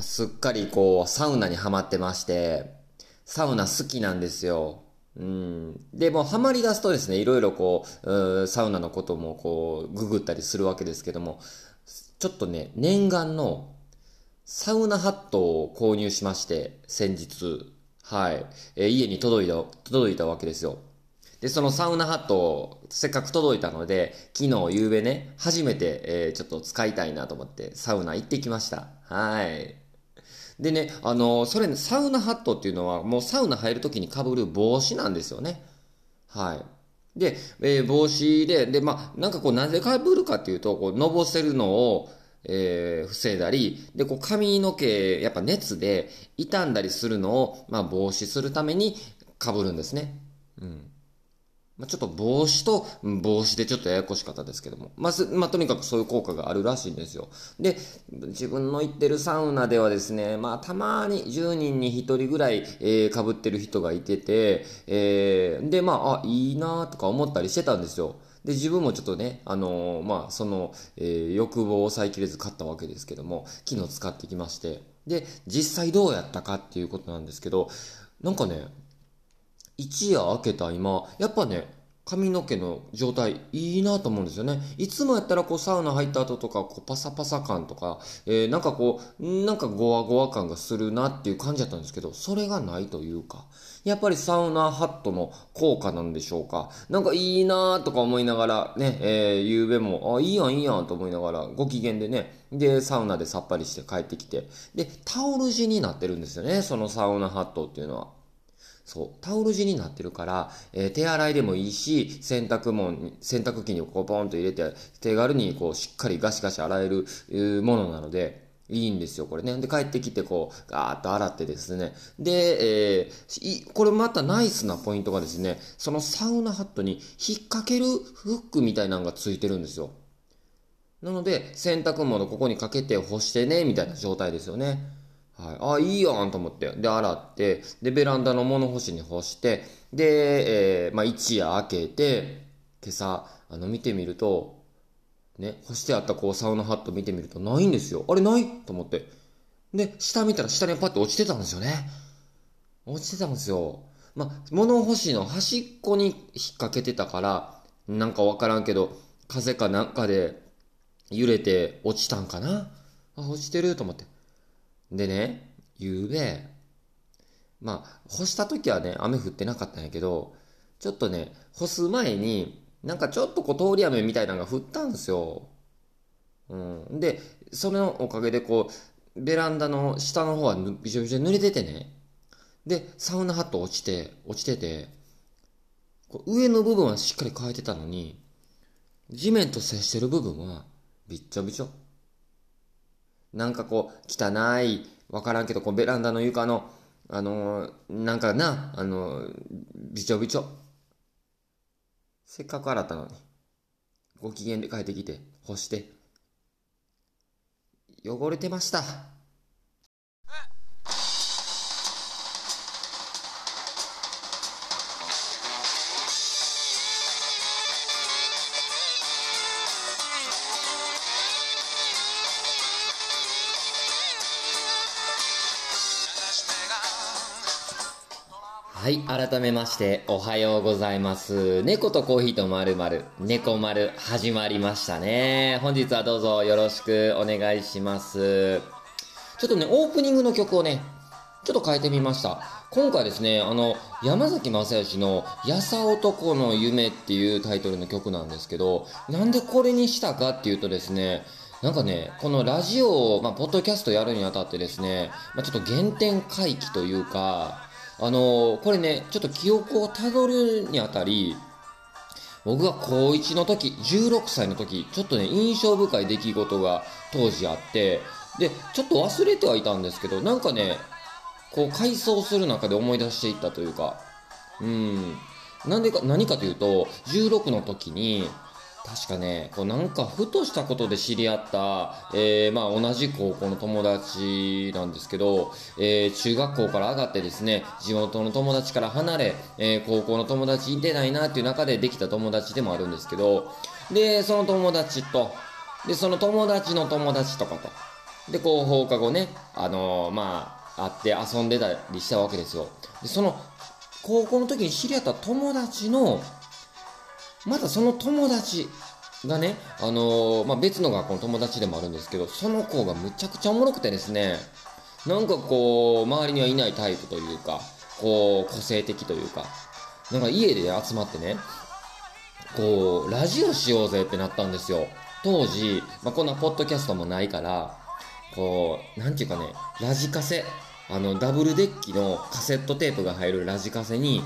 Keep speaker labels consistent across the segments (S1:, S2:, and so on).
S1: すっかりこう、サウナにはまってまして、サウナ好きなんですよ。うん。で、もうハマり出すとですね、いろいろこう、うサウナのこともこう、ググったりするわけですけども、ちょっとね、念願のサウナハットを購入しまして、先日、はい、えー家に届いた、届いたわけですよ。で、そのサウナハットを、せっかく届いたので、昨日、夕べね、初めて、えーちょっと使いたいなと思って、サウナ行ってきました。はい。でね、あのそれね、サウナハットっていうのは、もうサウナ入るときに被る帽子なんですよね。はい。で、えー帽子で、で、まあ、なんかこう、なぜ被るかっていうと、こう、のぼせるのを、えー防いだり、で、こう、髪の毛、やっぱ熱で傷んだりするのを、まあ、防止するために被るんですね。うん。ま、ちょっと帽子と帽子でちょっとややこしかったですけども。まあ、まあ、とにかくそういう効果があるらしいんですよ。で、自分の行ってるサウナではですね、まあ、たまに10人に1人ぐらい、えー、被ってる人がいてて、えー、で、まあ、あ、いいなとか思ったりしてたんですよ。で、自分もちょっとね、あのーまあ、その、えー欲望を抑えきれず買ったわけですけども、昨日使ってきまして。で、実際どうやったかっていうことなんですけど、なんかね、一夜明けた今、やっぱね、髪の毛の状態いいなと思うんですよね。いつもやったらこうサウナ入った後とかこうパサパサ感とか、えーなんかこう、なんかゴワゴワ感がするなっていう感じだったんですけど、それがないというか、やっぱりサウナハットの効果なんでしょうか。なんかいいなとか思いながらね、えー、夕べも、あ、いいやんいいやんと思いながら、ご機嫌でね、で、サウナでさっぱりして帰ってきて、で、タオル地になってるんですよね、そのサウナハットっていうのは。そう、タオル地になってるから、えー手洗いでもいいし、洗濯物に、洗濯機にこうポンと入れて、手軽にこうしっかりガシガシ洗えるものなので、いいんですよ、これね。で、帰ってきてこう、ガーッと洗ってですね。で、えーこれまたナイスなポイントがですね、そのサウナハットに引っ掛けるフックみたいなのがついてるんですよ。なので、洗濯物ここにかけて干してね、みたいな状態ですよね。はい。あ、いいやんと思って。で、洗って、で、ベランダの物干しに干して、で、えーまあ、一夜明けて、今朝、あの、見てみると、ね、干してあったこう、サウナハット見てみると、ないんですよ。あれ、ないと思って。で、下見たら下にパッと落ちてたんですよね。落ちてたんですよ。まあ、物干しの端っこに引っ掛けてたから、なんかわからんけど、風かなんかで揺れて落ちたんかなあ、落ちてると思って。でね、夕べ、まあ、干した時はね、雨降ってなかったんやけど、ちょっとね、干す前に、なんかちょっとこう通り雨みたいなのが降ったんですよ。うん。で、そのおかげでこう、ベランダの下の方はびしょびしょ濡れててね。で、サウナハット落ちて、落ちてて、こう上の部分はしっかり乾いてたのに、地面と接してる部分はびっちょびちょ。なんかこう、汚い、わからんけど、こうベランダの床の、あのーなんかな、あのーびちょびちょ。せっかく洗ったのに、ご機嫌で帰ってきて、干して、汚れてました。はい、改めまして、おはようございます。猫とコーヒーとまるまる、猫丸始まりましたね。本日はどうぞよろしくお願いします。ちょっとね、オープニングの曲をね、ちょっと変えてみました。今回ですね、あの、山崎正義の、やさ男の夢っていうタイトルの曲なんですけど、なんでこれにしたかっていうとですね、なんかね、このラジオを、まあ、ポッドキャストやるにあたってですね、まあ、ちょっと原点回帰というか、あのこれね、ちょっと記憶をたどるにあたり、僕が高1の時、16歳の時、ちょっとね、印象深い出来事が当時あって、で、ちょっと忘れてはいたんですけど、なんかね、こう回想する中で思い出していったというか、うん。なんでか、何かというと、16の時に、確かね、こうなんかふとしたことで知り合った、えーまあ同じ高校の友達なんですけど、えー中学校から上がってですね、地元の友達から離れ、えー高校の友達いてないなっていう中でできた友達でもあるんですけど、で、その友達と、で、その友達の友達とかと、で、こう放課後ね、あのー、まあ、会って遊んでたりしたわけですよ。で、その、高校の時に知り合った友達の、またその友達がね、あのー、まあ、別の学校の友達でもあるんですけど、その子がむちゃくちゃおもろくてですね、なんかこう、周りにはいないタイプというか、こう、個性的というか、なんか家で集まってね、こう、ラジオしようぜってなったんですよ。当時、まあ、こんなポッドキャストもないから、こう、なんていうかね、ラジカセ、あの、ダブルデッキのカセットテープが入るラジカセに、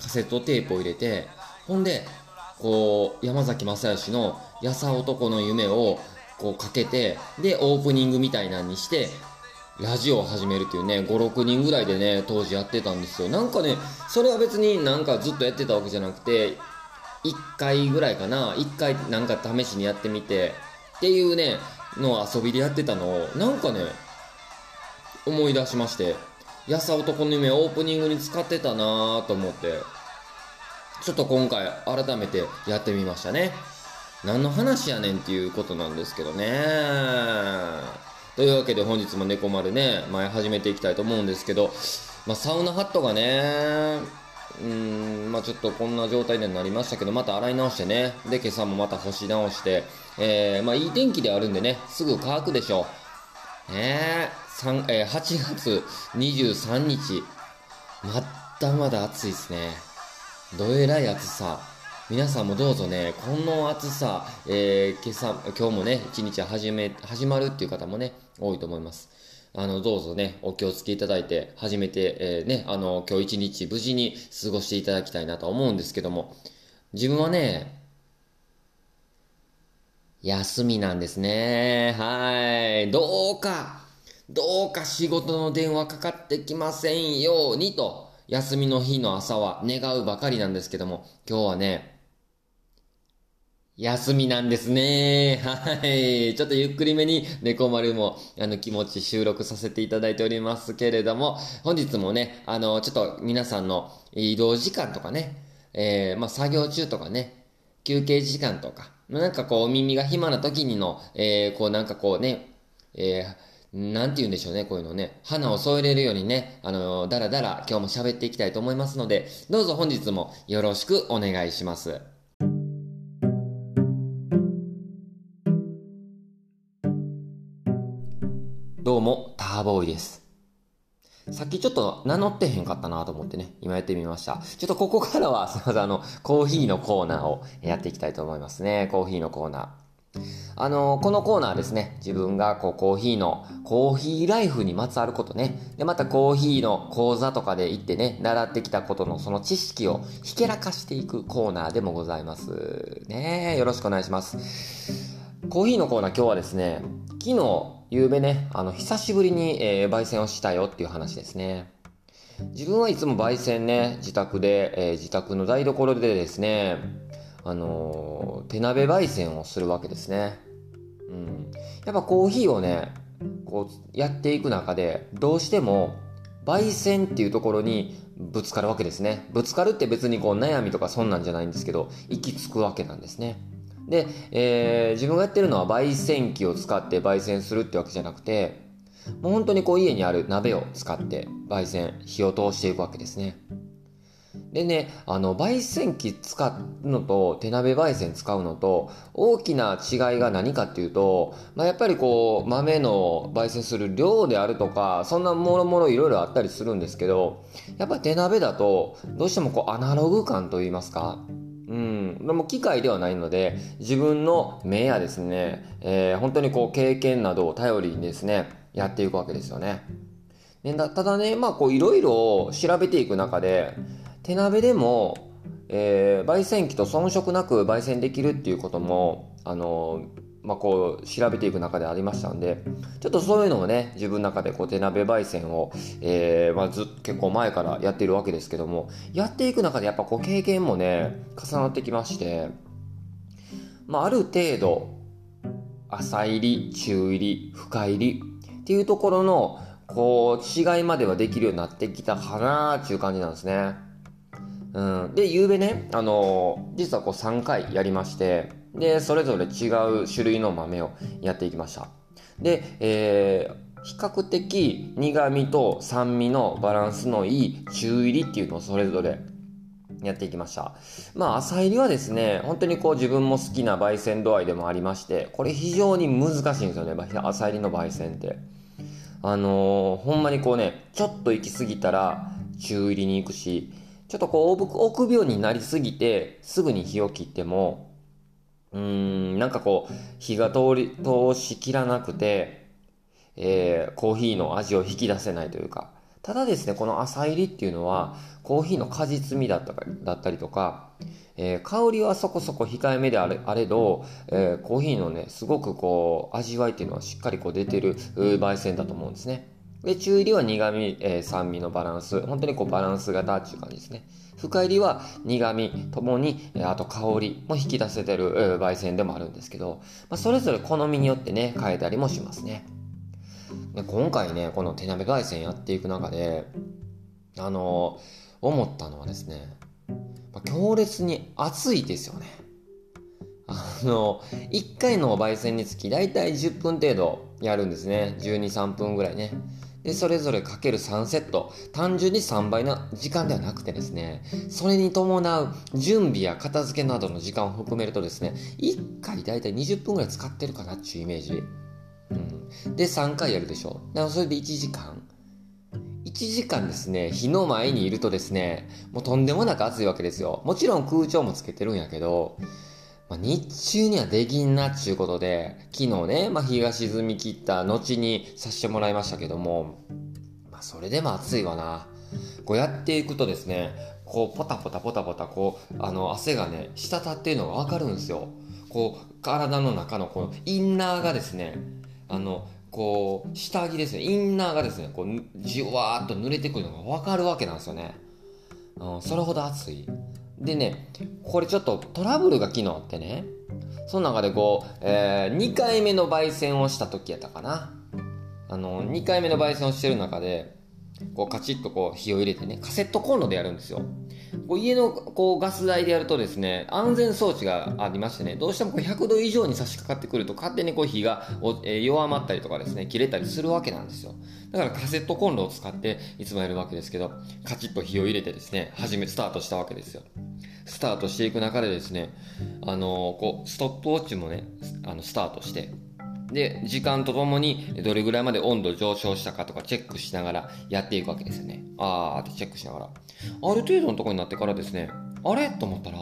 S1: カセットテープを入れて、ほんで、こう、山崎正義の、やさ男の夢を、こうかけて、で、オープニングみたいなんにして、ラジオを始めるっていうね、5、6人ぐらいでね、当時やってたんですよ。なんかね、それは別になんかずっとやってたわけじゃなくて、1回ぐらいかな、1回なんか試しにやってみて、っていうね、の遊びでやってたのを、なんかね、思い出しまして、やさ男の夢オープニングに使ってたなぁと思って、ちょっと今回改めてやってみましたね。何の話やねんっていうことなんですけどね。というわけで本日も猫丸ね、前始めていきたいと思うんですけど、まあ、サウナハットがね、うん、まあちょっとこんな状態にはなりましたけど、また洗い直してね、で、今朝もまた干し直して、えー、まあいい天気であるんでね、すぐ乾くでしょう。ねえ、えー、8月23日、まだまだ暑いですね。どえらい暑さ。皆さんもどうぞね、この暑さ、えー、今朝、今日もね、一日始め、始まるっていう方もね、多いと思います。あの、どうぞね、お気をつけいただいて、初めて、えー、ね、あの、今日一日無事に過ごしていただきたいなと思うんですけども、自分はね、休みなんですね。はい。どうか、どうか仕事の電話かかってきませんようにと、休みの日の朝は願うばかりなんですけども、今日はね、休みなんですね。はい。ちょっとゆっくりめに猫丸もあの気持ち収録させていただいておりますけれども、本日もね、あの、ちょっと皆さんの移動時間とかね、えー、まあ作業中とかね、休憩時間とか、なんかこうお耳が暇な時にの、えー、こうなんかこうね、えー、なんて言うんでしょうね、こういうのね。花を添えれるようにね、あのだらだら今日も喋っていきたいと思いますので、どうぞ本日もよろしくお願いします。どうも、ターボーイです。さっきちょっと名乗ってへんかったなと思ってね、今やってみました。ちょっとここからは、すいません、あの、コーヒーのコーナーをやっていきたいと思いますね。コーヒーのコーナー。あの、このコーナーですね、自分がこうコーヒーの、コーヒーライフにまつわることね、で、またコーヒーの講座とかで行ってね、習ってきたことのその知識をひけらかしていくコーナーでもございます。ねよろしくお願いします。コーヒーのコーナー今日はですね、昨日、夕べね、あの、久しぶりに、えー、焙煎をしたよっていう話ですね。自分はいつも焙煎ね、自宅で、えー、自宅の台所でですね、あの、手鍋焙煎をするわけですね。うん。やっぱコーヒーをね、こう、やっていく中で、どうしても、焙煎っていうところにぶつかるわけですね。ぶつかるって別にこう悩みとかそんなんじゃないんですけど、行き着くわけなんですね。で、えー、自分がやってるのは焙煎機を使って焙煎するってわけじゃなくて、もう本当にこう家にある鍋を使って焙煎、火を通していくわけですね。でね、あの、焙煎機使うのと手鍋焙煎使うのと大きな違いが何かっていうと、まあ、やっぱりこう豆の焙煎する量であるとか、そんなもろもろいろいろあったりするんですけど、やっぱ手鍋だとどうしてもこうアナログ感といいますか、うん。でも機械ではないので、自分の目やですね、えー、本当にこう経験などを頼りにですね、やっていくわけですよね。ただね、まあこういろいろ調べていく中で、手鍋でも、えー、焙煎機と遜色なく焙煎できるっていうことも、あのまあ、こう調べていく中でありましたんでちょっとそういうのをね自分の中でこう手鍋焙煎を、えーまあ、ず結構前からやってるわけですけどもやっていく中でやっぱこう経験もね重なってきまして、まあ、ある程度浅入り中入り深入りっていうところのこう違いまではできるようになってきたかなっていう感じなんですね。うん、で、夕べね、あのー、実はこう3回やりまして、で、それぞれ違う種類の豆をやっていきました。で、えー、比較的苦味と酸味のバランスのいい中入りっていうのをそれぞれやっていきました。まあ、浅入りはですね、本当にこう自分も好きな焙煎度合いでもありまして、これ非常に難しいんですよね、浅入りの焙煎って。あのー、ほんまにこうね、ちょっと行き過ぎたら中入りに行くし、ちょっとこう臆病になりすぎて、すぐに火を切っても、うーん、なんかこう、火が通り、通しきらなくて、えー、コーヒーの味を引き出せないというか、ただですね、この浅入りっていうのは、コーヒーの果実味だっただったりとか、えー、香りはそこそこ控えめであれあれど、えー、コーヒーのね、すごくこう、味わいっていうのはしっかりこう出てる焙煎だと思うんですね。で、中入りは苦味、えー、酸味のバランス。本当にこうバランス型っていう感じですね。深入りは苦味ともに、あと香りも引き出せてる焙煎でもあるんですけど、まあ、それぞれ好みによってね、変えたりもしますね。で今回ね、この手鍋焙煎やっていく中で、あのー、思ったのはですね、まあ、強烈に熱いですよね。あの、1回の焙煎につき大体10分程度やるんですね。12、3分ぐらいね。で、それぞれかける3セット。単純に3倍の時間ではなくてですね、それに伴う準備や片付けなどの時間を含めるとですね、1回だいたい20分ぐらい使ってるかなっていうイメージ。うん。で、3回やるでしょ。だからそれで1時間。1時間ですね、火の前にいるとですね、もうとんでもなく暑いわけですよ。もちろん空調もつけてるんやけど、まあ、日中にはできんなっちゅうことで、昨日ね、まあ、日が沈み切った後にさせてもらいましたけども、まあ、それでも暑いわな。こうやっていくとですね、こう、ポタポタポタポタ、こう、あの、汗がね、滴っているのがわかるんですよ。こう、体の中のこのインナーがですね、あの、こう、下着ですね、インナーがですね、こう、じわーっと濡れてくるのがわかるわけなんですよね。うん、それほど暑い。でね、これちょっとトラブルが機能あってね、その中でこう、えー、2回目の焙煎をした時やったかな。あの、2回目の焙煎をしてる中で、こうカチッとこう火を入れてね、カセットコンロでやるんですよ。こう家のこうガス台でやるとですね、安全装置がありましてね、どうしてもこう100度以上に差し掛かってくると勝手にこう火が弱まったりとかですね、切れたりするわけなんですよ。だからカセットコンロを使っていつもやるわけですけど、カチッと火を入れてですね、始め、スタートしたわけですよ。スタートしていく中でですね、あのー、こう、ストップウォッチもね、あの、スタートして、で、時間とともにどれぐらいまで温度上昇したかとかチェックしながらやっていくわけですよね。あーってチェックしながら。ある程度のとこになってからですね、あれ？と思ったら、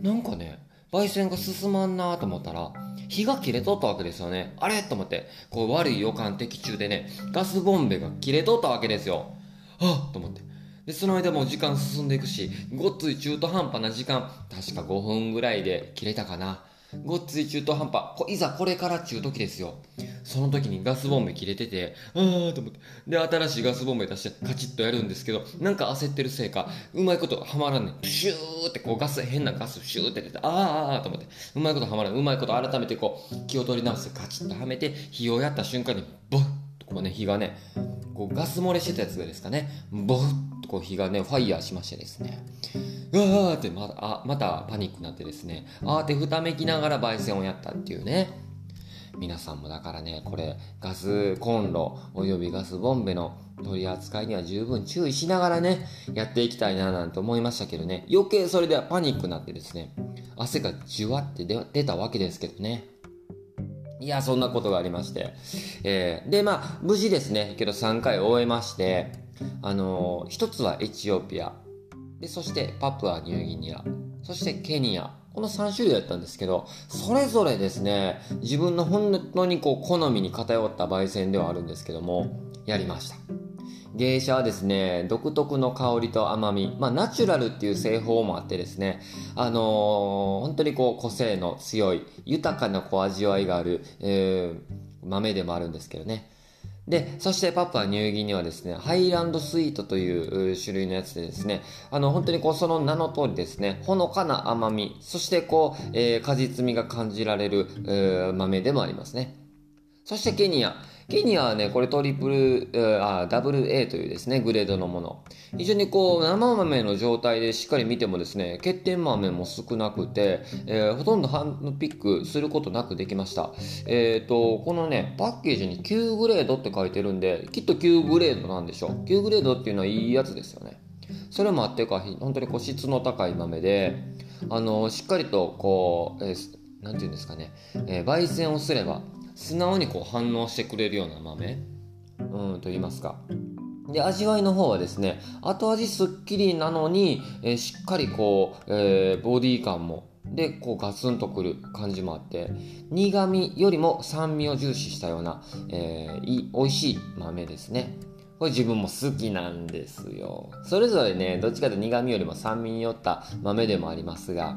S1: なんかね、焙煎が進まんなと思ったら、火が切れとったわけですよね。あれ？と思って、こう悪い予感的中でね、ガスボンベが切れとったわけですよ。あっと思って。で、その間も時間進んでいくし、ごっつい中途半端な時間、確か5分ぐらいで切れたかな。ごっつい中途半端。いざこれからっちゅう時ですよ。その時にガスボンベ切れてて、あーと思って。で、新しいガスボンベ出してカチッとやるんですけど、なんか焦ってるせいか、うまいことはまらんねん。プシューってこうガス、変なガスシューって出て、あーあーと思って。うまいことはまらん。うまいこと改めてこう、気を取り直してカチッとはめて、火をやった瞬間に、ボッこうね、火がね、こうガス漏れしてたやつがですかね、ボフッとこう火がね、ファイヤーしましてですね。うわーってまた、あ、またパニックになってですね、あーってふためきながら焙煎をやったっていうね。皆さんもだからね、これ、ガスコンロおよびガスボンベの取り扱いには十分注意しながらね、やっていきたいななんて思いましたけどね、余計それではパニックになってですね、汗がじゅわって出たわけですけどね。いや、そんなことがありまして。えー、で、まあ、無事ですね、けど3回終えまして、あのー、一つはエチオピア、で、そしてパプアニューギニア、そしてケニア、この3種類だったんですけど、それぞれですね、自分の本当にこう好みに偏った焙煎ではあるんですけども、やりました。芸者はですね、独特の香りと甘み、まあナチュラルっていう製法もあってですね、あのー、本当にこう個性の強い、豊かなこう味わいがある、えー、豆でもあるんですけどね。で、そしてパプアニューギニはですね、ハイランドスイートという種類のやつでですね、あの、本当にこう、その名の通りですね、ほのかな甘み、そしてこう、えー、果実味が感じられる、えー、豆でもありますね。そしてケニア。ケニアはね、これトリプル、あ、ダブル A というですね、グレードのもの。非常にこう、生豆の状態でしっかり見てもですね、欠点豆も少なくて、えー、ほとんどハンドピックすることなくできました。えっ、ー、と、このね、パッケージに9グレードって書いてるんで、きっと9グレードなんでしょう。9グレードっていうのはいいやつですよね。それもあってか、本当にこう質の高い豆で、あの、しっかりとこう、えー、なんていうんですかね、え、焙煎をすれば、素直にこう反応してくれるような豆、うん、と言いますか。で、味わいの方はですね、後味すっきりなのに、えー、しっかりこう、えー、ボディ感も、で、こうガツンとくる感じもあって、苦味よりも酸味を重視したような、えー、い美味しい豆ですね。これ自分も好きなんですよ。それぞれね、どっちかというと苦味よりも酸味によった豆でもありますが、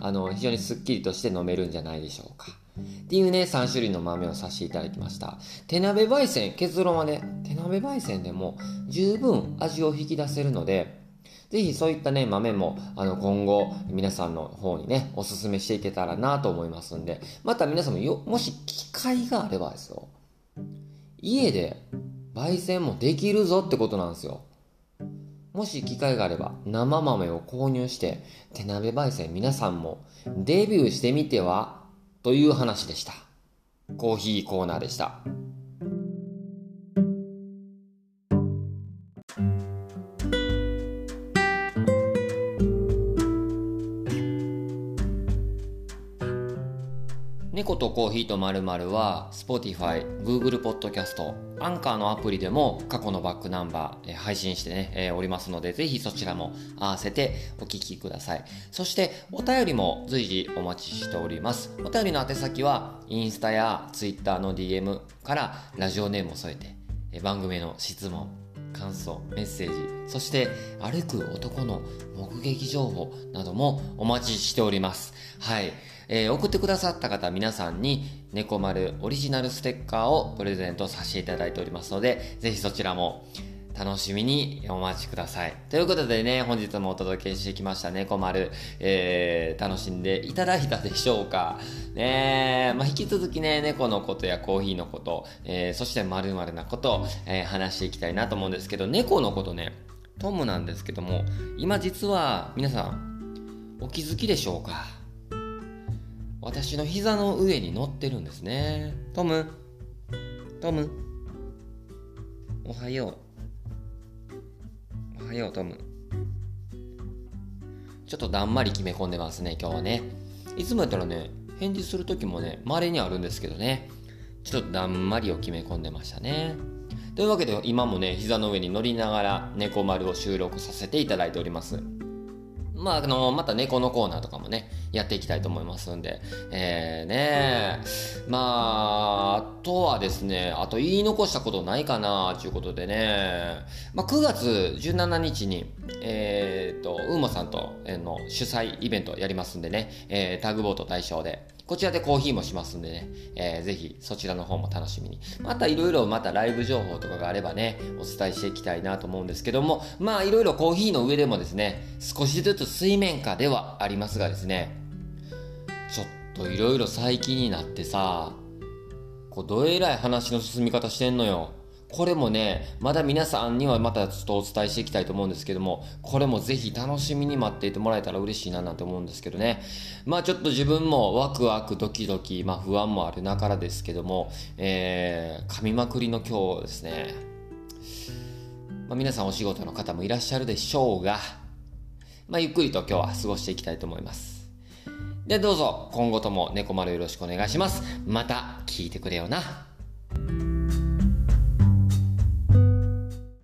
S1: あの、非常にすっきりとして飲めるんじゃないでしょうか。っていうね、3種類の豆をさせていただきました。手鍋焙煎、結論はね、手鍋焙煎でも十分味を引き出せるので、ぜひそういったね、豆も、あの、今後、皆さんの方にね、おすすめしていけたらなと思いますんで、また皆さんもよ、もし機会があればですよ、家で焙煎もできるぞってことなんですよ。もし機会があれば生豆を購入して手鍋焙煎皆さんもデビューしてみてはという話でした。コーヒーコーナーでした。ーヒーとまるは Spotify、Google Podcast、アンカーのアプリでも過去のバックナンバー、え配信してね、えー、おりますので、ぜひそちらも合わせてお聞きください。そしてお便りも随時お待ちしております。お便りの宛先はインスタや Twitter の DM からラジオネームを添えて、え番組の質問、感想、メッセージ、そして歩く男の目撃情報などもお待ちしております。はい。えー、送ってくださった方皆さんに猫丸オリジナルステッカーをプレゼントさせていただいておりますので、ぜひそちらも楽しみにお待ちください。ということでね、本日もお届けしてきました猫丸、えー、楽しんでいただいたでしょうか。ねまあ、引き続きね、猫のことやコーヒーのこと、えー、そして〇〇なこと、えー、話していきたいなと思うんですけど、猫のことね、トムなんですけども、今実は皆さん、お気づきでしょうか？私の膝の上に乗ってるんですね。トムトムおはよう。おはよう、トム。ちょっとだんまり決め込んでますね、今日はね。いつもやったらね、返事する時もね、稀にあるんですけどね。ちょっとだんまりを決め込んでましたね。というわけで今もね、膝の上に乗りながら猫丸を収録させていただいております。まあ、あの、また猫のコーナーとかもね、やっていきたいと思いますんで、えー、ねまあ、あとはですね、あと言い残したことないかな、ということでね、まあ、9月17日に、えー、と、ウーモさんとの主催イベントやりますんでね、えー、タグボート対象で、こちらでコーヒーもしますんでね、えー、ぜひそちらの方も楽しみに。またいろいろまたライブ情報とかがあればね、お伝えしていきたいなと思うんですけども、まあいろいろコーヒーの上でもですね、少しずつ水面下ではありますがですね、ちょっといろいろ最近になってさ、こうどえらい話の進み方してんのよ。これもね、まだ皆さんにはまたちょっとお伝えしていきたいと思うんですけども、これもぜひ楽しみに待っていてもらえたら嬉しいななんて思うんですけどね。まあちょっと自分もワクワクドキドキ、まあ不安もあるながらですけども、えー、噛みまくりの今日ですね。まあ皆さんお仕事の方もいらっしゃるでしょうが、まあゆっくりと今日は過ごしていきたいと思います。で、どうぞ今後とも猫丸よろしくお願いします。また聞いてくれよな。